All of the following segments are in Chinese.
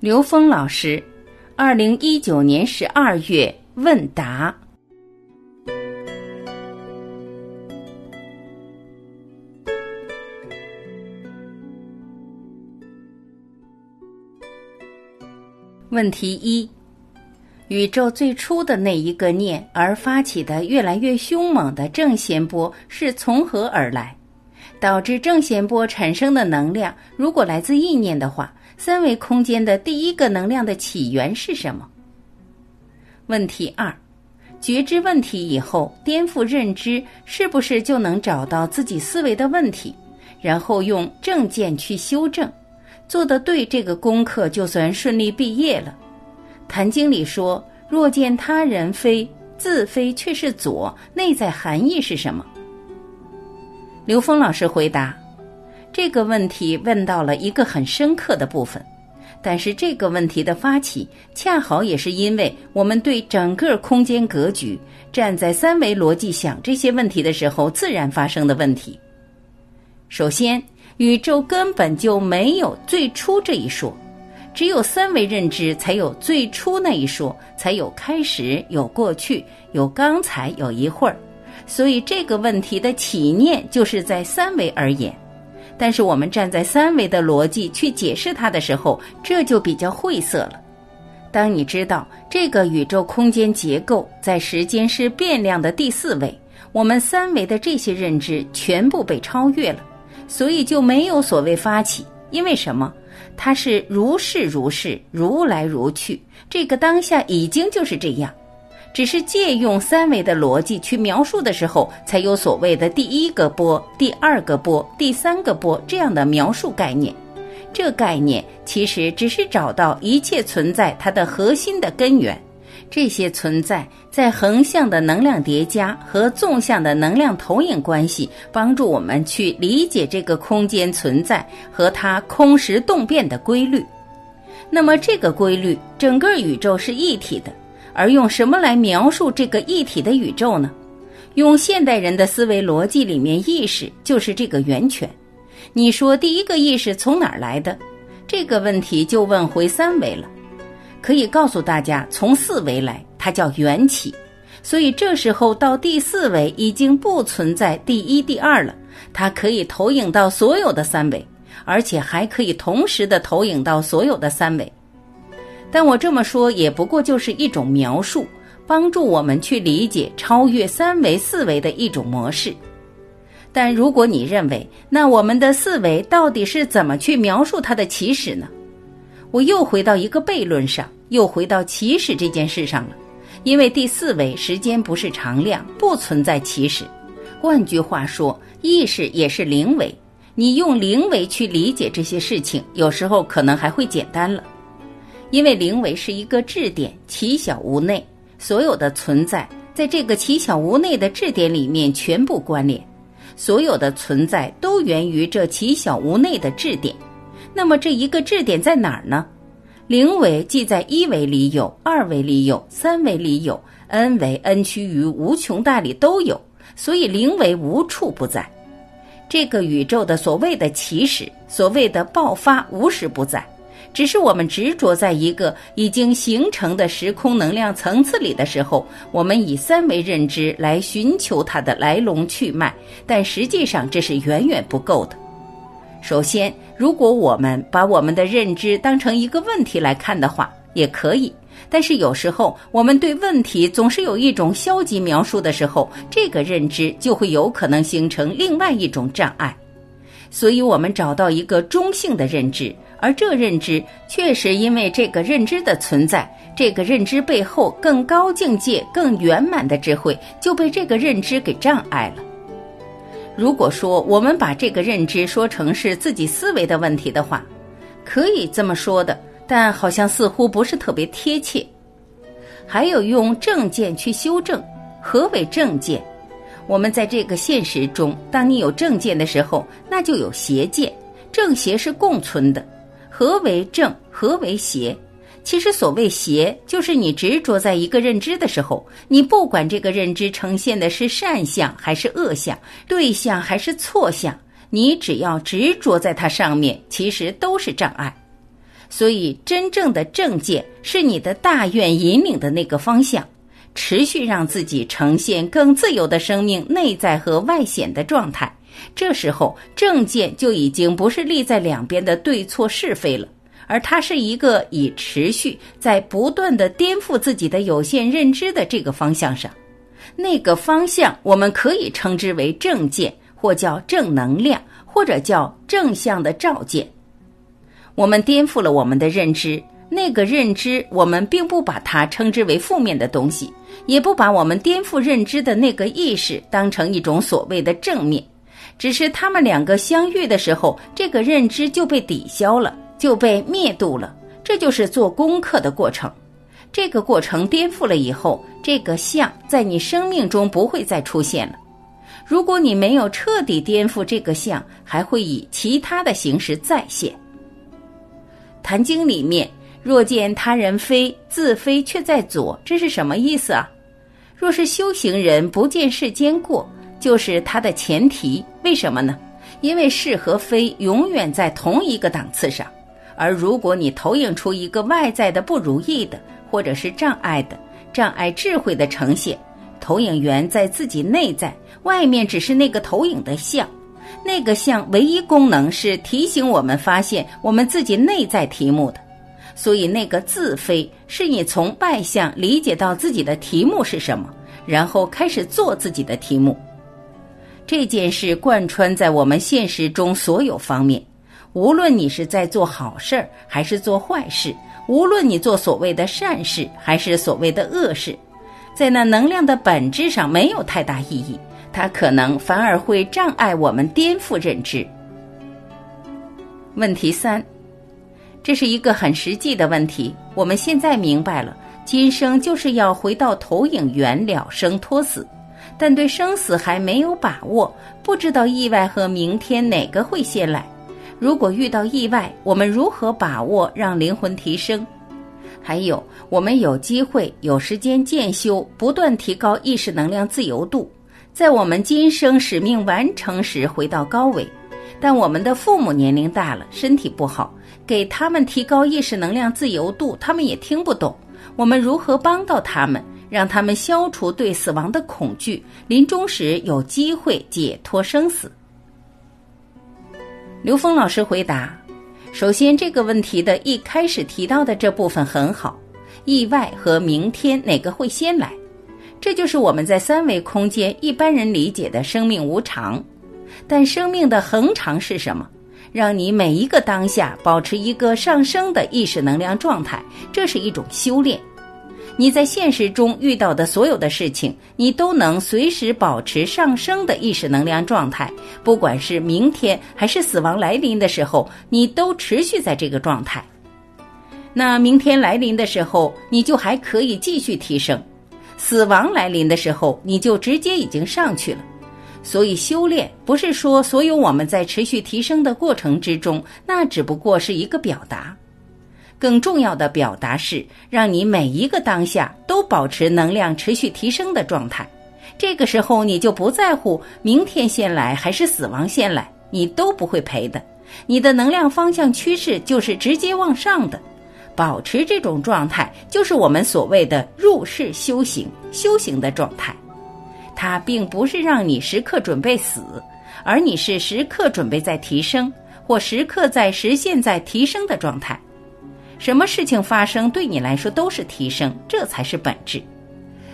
刘峰老师，二零一九年十二月问答。问题一：宇宙最初的那一个念而发起的越来越凶猛的正弦波是从何而来？导致正弦波产生的能量，如果来自意念的话，三维空间的第一个能量的起源是什么？问题二：觉知问题以后，颠覆认知，是不是就能找到自己思维的问题，然后用正见去修正？做得对，这个功课就算顺利毕业了。《坛经》里说：“若见他人非，自非却是左。”内在含义是什么？刘峰老师回答：“这个问题问到了一个很深刻的部分，但是这个问题的发起，恰好也是因为我们对整个空间格局站在三维逻辑想这些问题的时候，自然发生的问题。首先。”宇宙根本就没有最初这一说，只有三维认知才有最初那一说，才有开始、有过去、有刚才、有一会儿。所以这个问题的起念就是在三维而言。但是我们站在三维的逻辑去解释它的时候，这就比较晦涩了。当你知道这个宇宙空间结构在时间是变量的第四维，我们三维的这些认知全部被超越了。所以就没有所谓发起，因为什么？它是如是如是，如来如去。这个当下已经就是这样，只是借用三维的逻辑去描述的时候，才有所谓的第一个波、第二个波、第三个波这样的描述概念。这概念其实只是找到一切存在它的核心的根源。这些存在在横向的能量叠加和纵向的能量投影关系，帮助我们去理解这个空间存在和它空实动变的规律。那么，这个规律，整个宇宙是一体的，而用什么来描述这个一体的宇宙呢？用现代人的思维逻辑里面，意识就是这个源泉。你说第一个意识从哪儿来的？这个问题就问回三维了。可以告诉大家，从四维来，它叫缘起，所以这时候到第四维已经不存在第一、第二了，它可以投影到所有的三维，而且还可以同时的投影到所有的三维。但我这么说也不过就是一种描述，帮助我们去理解超越三维、四维的一种模式。但如果你认为，那我们的四维到底是怎么去描述它的起始呢？我又回到一个悖论上，又回到起始这件事上了，因为第四维时间不是常量，不存在起始。换句话说，意识也是零维。你用零维去理解这些事情，有时候可能还会简单了，因为零维是一个质点，其小无内，所有的存在在这个其小无内的质点里面全部关联，所有的存在都源于这其小无内的质点。那么这一个质点在哪儿呢？零维既在一维里有，二维里有，三维里有，n 维 n 趋于无穷大里都有，所以零维无处不在。这个宇宙的所谓的起始，所谓的爆发，无时不在，只是我们执着在一个已经形成的时空能量层次里的时候，我们以三维认知来寻求它的来龙去脉，但实际上这是远远不够的。首先，如果我们把我们的认知当成一个问题来看的话，也可以。但是有时候，我们对问题总是有一种消极描述的时候，这个认知就会有可能形成另外一种障碍。所以，我们找到一个中性的认知，而这认知确实因为这个认知的存在，这个认知背后更高境界、更圆满的智慧就被这个认知给障碍了。如果说我们把这个认知说成是自己思维的问题的话，可以这么说的，但好像似乎不是特别贴切。还有用正见去修正，何为正见？我们在这个现实中，当你有正见的时候，那就有邪见，正邪是共存的。何为正？何为邪？其实，所谓邪，就是你执着在一个认知的时候，你不管这个认知呈现的是善相还是恶相，对象还是错相，你只要执着在它上面，其实都是障碍。所以，真正的正见是你的大愿引领的那个方向，持续让自己呈现更自由的生命内在和外显的状态。这时候，正见就已经不是立在两边的对错是非了，而它是一个以持续在不断的颠覆自己的有限认知的这个方向上。那个方向，我们可以称之为正见，或叫正能量，或者叫正向的照见。我们颠覆了我们的认知，那个认知我们并不把它称之为负面的东西，也不把我们颠覆认知的那个意识当成一种所谓的正面，只是他们两个相遇的时候，这个认知就被抵消了，就被灭度了。这就是做功课的过程。这个过程颠覆了以后，这个相在你生命中不会再出现了。如果你没有彻底颠覆这个相，还会以其他的形式再现。坛经里面，若见他人非，自非却在左，这是什么意思啊？若是修行人不见世间过，就是它的前提。为什么呢？因为是和非永远在同一个档次上，而如果你投影出一个外在的不如意的，或者是障碍的障碍智慧的呈现，投影源在自己内在，外面只是那个投影的像。那个像唯一功能是提醒我们发现我们自己内在题目的，所以那个自非是你从外向理解到自己的题目是什么，然后开始做自己的题目。这件事贯穿在我们现实中所有方面，无论你是在做好事儿还是做坏事，无论你做所谓的善事还是所谓的恶事，在那能量的本质上没有太大意义。它可能反而会障碍我们颠覆认知。问题三，这是一个很实际的问题。我们现在明白了，今生就是要回到投影源了生脱死，但对生死还没有把握，不知道意外和明天哪个会先来。如果遇到意外，我们如何把握让灵魂提升？还有，我们有机会、有时间渐修，不断提高意识能量自由度。在我们今生使命完成时回到高维，但我们的父母年龄大了，身体不好，给他们提高意识能量自由度，他们也听不懂。我们如何帮到他们，让他们消除对死亡的恐惧，临终时有机会解脱生死？刘峰老师回答：首先，这个问题的一开始提到的这部分很好，意外和明天哪个会先来？这就是我们在三维空间一般人理解的生命无常，但生命的恒常是什么？让你每一个当下保持一个上升的意识能量状态，这是一种修炼。你在现实中遇到的所有的事情，你都能随时保持上升的意识能量状态，不管是明天还是死亡来临的时候，你都持续在这个状态。那明天来临的时候，你就还可以继续提升。死亡来临的时候，你就直接已经上去了。所以修炼不是说所有我们在持续提升的过程之中，那只不过是一个表达。更重要的表达是让你每一个当下都保持能量持续提升的状态。这个时候你就不在乎明天先来还是死亡先来，你都不会赔的。你的能量方向趋势就是直接往上的。保持这种状态，就是我们所谓的入世修行、修行的状态。它并不是让你时刻准备死，而你是时刻准备在提升，或时刻在实现在提升的状态。什么事情发生，对你来说都是提升，这才是本质。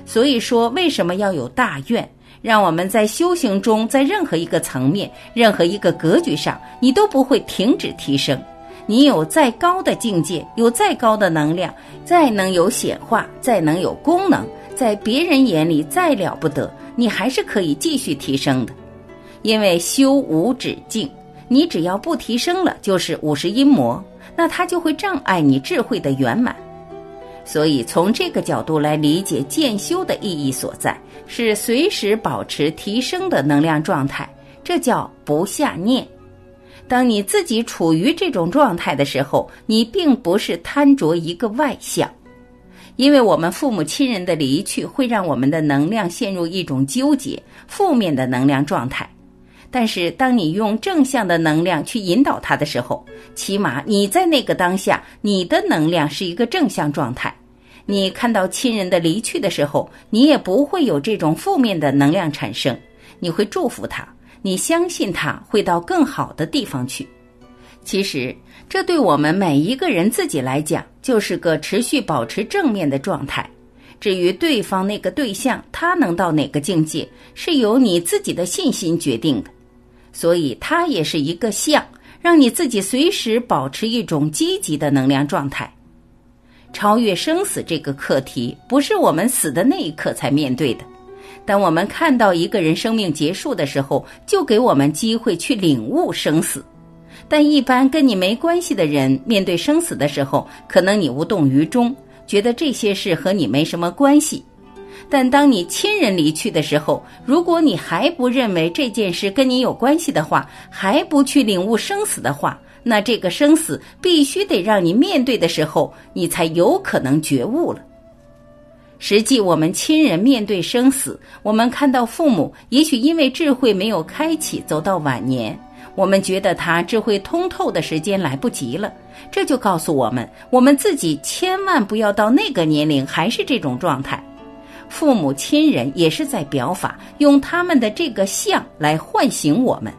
所以说，为什么要有大愿，让我们在修行中，在任何一个层面、任何一个格局上，你都不会停止提升。你有再高的境界，有再高的能量，再能有显化，再能有功能，在别人眼里再了不得，你还是可以继续提升的，因为修无止境。你只要不提升了，就是五十阴魔，那它就会障碍你智慧的圆满。所以从这个角度来理解渐修的意义所在，是随时保持提升的能量状态，这叫不下念。当你自己处于这种状态的时候，你并不是贪着一个外相，因为我们父母亲人的离去会让我们的能量陷入一种纠结、负面的能量状态。但是当你用正向的能量去引导他的时候，起码你在那个当下，你的能量是一个正向状态。你看到亲人的离去的时候，你也不会有这种负面的能量产生，你会祝福他，你相信他会到更好的地方去。其实，这对我们每一个人自己来讲，就是个持续保持正面的状态。至于对方那个对象，他能到哪个境界，是由你自己的信心决定的。所以，它也是一个相，让你自己随时保持一种积极的能量状态。超越生死这个课题，不是我们死的那一刻才面对的。当我们看到一个人生命结束的时候，就给我们机会去领悟生死。但一般跟你没关系的人，面对生死的时候，可能你无动于衷，觉得这些事和你没什么关系。但当你亲人离去的时候，如果你还不认为这件事跟你有关系的话，还不去领悟生死的话，那这个生死必须得让你面对的时候，你才有可能觉悟了。实际，我们亲人面对生死，我们看到父母，也许因为智慧没有开启，走到晚年，我们觉得他智慧通透的时间来不及了。这就告诉我们，我们自己千万不要到那个年龄还是这种状态。父母亲人也是在表法，用他们的这个相来唤醒我们。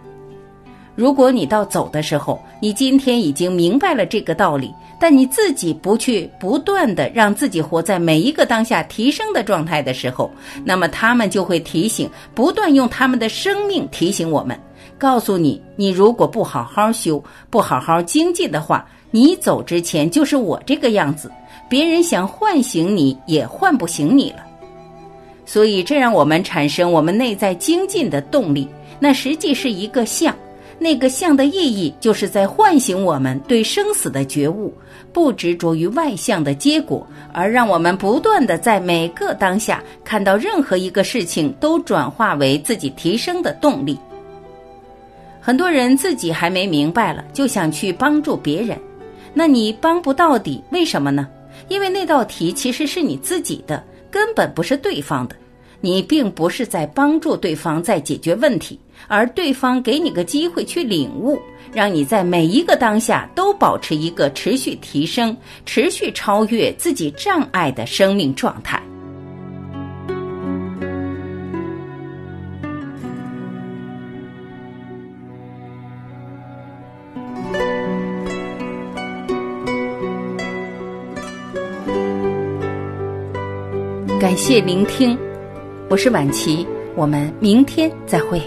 如果你到走的时候，你今天已经明白了这个道理，但你自己不去不断的让自己活在每一个当下提升的状态的时候，那么他们就会提醒，不断用他们的生命提醒我们，告诉你：你如果不好好修，不好好精进的话，你走之前就是我这个样子，别人想唤醒你也唤不醒你了。所以，这让我们产生我们内在精进的动力，那实际是一个相。那个相的意义，就是在唤醒我们对生死的觉悟，不执着于外相的结果，而让我们不断的在每个当下看到任何一个事情都转化为自己提升的动力。很多人自己还没明白了，就想去帮助别人，那你帮不到底，为什么呢？因为那道题其实是你自己的，根本不是对方的，你并不是在帮助对方在解决问题。而对方给你个机会去领悟，让你在每一个当下都保持一个持续提升、持续超越自己障碍的生命状态。感谢聆听，我是晚琪，我们明天再会。